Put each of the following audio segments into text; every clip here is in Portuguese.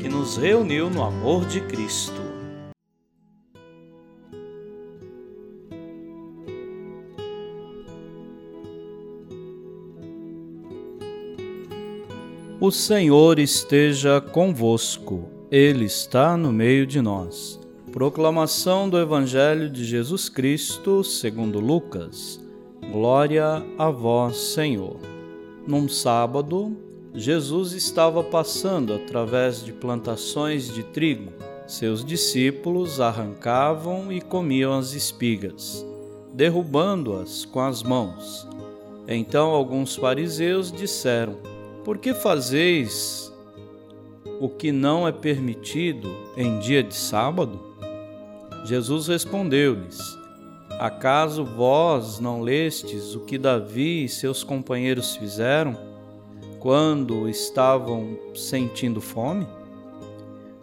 que nos reuniu no amor de Cristo. O Senhor esteja convosco, Ele está no meio de nós. Proclamação do Evangelho de Jesus Cristo, segundo Lucas. Glória a vós, Senhor. Num sábado, Jesus estava passando através de plantações de trigo. Seus discípulos arrancavam e comiam as espigas, derrubando-as com as mãos. Então alguns fariseus disseram: Por que fazeis o que não é permitido em dia de sábado? Jesus respondeu-lhes: Acaso vós não lestes o que Davi e seus companheiros fizeram? Quando estavam sentindo fome?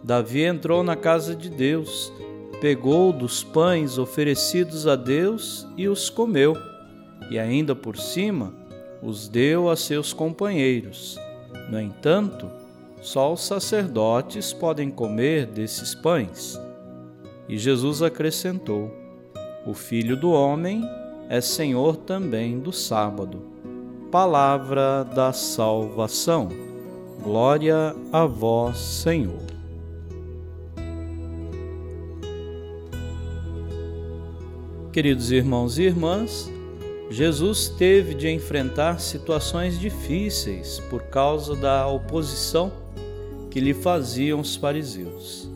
Davi entrou na casa de Deus, pegou dos pães oferecidos a Deus e os comeu, e ainda por cima os deu a seus companheiros. No entanto, só os sacerdotes podem comer desses pães. E Jesus acrescentou: O filho do homem é senhor também do sábado. Palavra da salvação. Glória a vós, Senhor. Queridos irmãos e irmãs, Jesus teve de enfrentar situações difíceis por causa da oposição que lhe faziam os fariseus.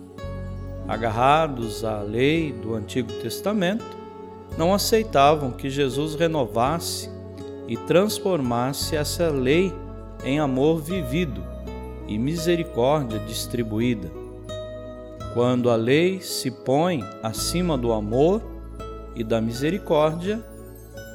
Agarrados à lei do Antigo Testamento, não aceitavam que Jesus renovasse e transformasse essa lei em amor vivido e misericórdia distribuída. Quando a lei se põe acima do amor e da misericórdia,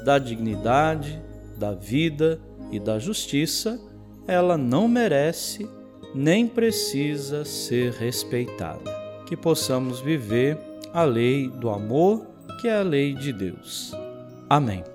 da dignidade, da vida e da justiça, ela não merece nem precisa ser respeitada. Que possamos viver a lei do amor, que é a lei de Deus. Amém.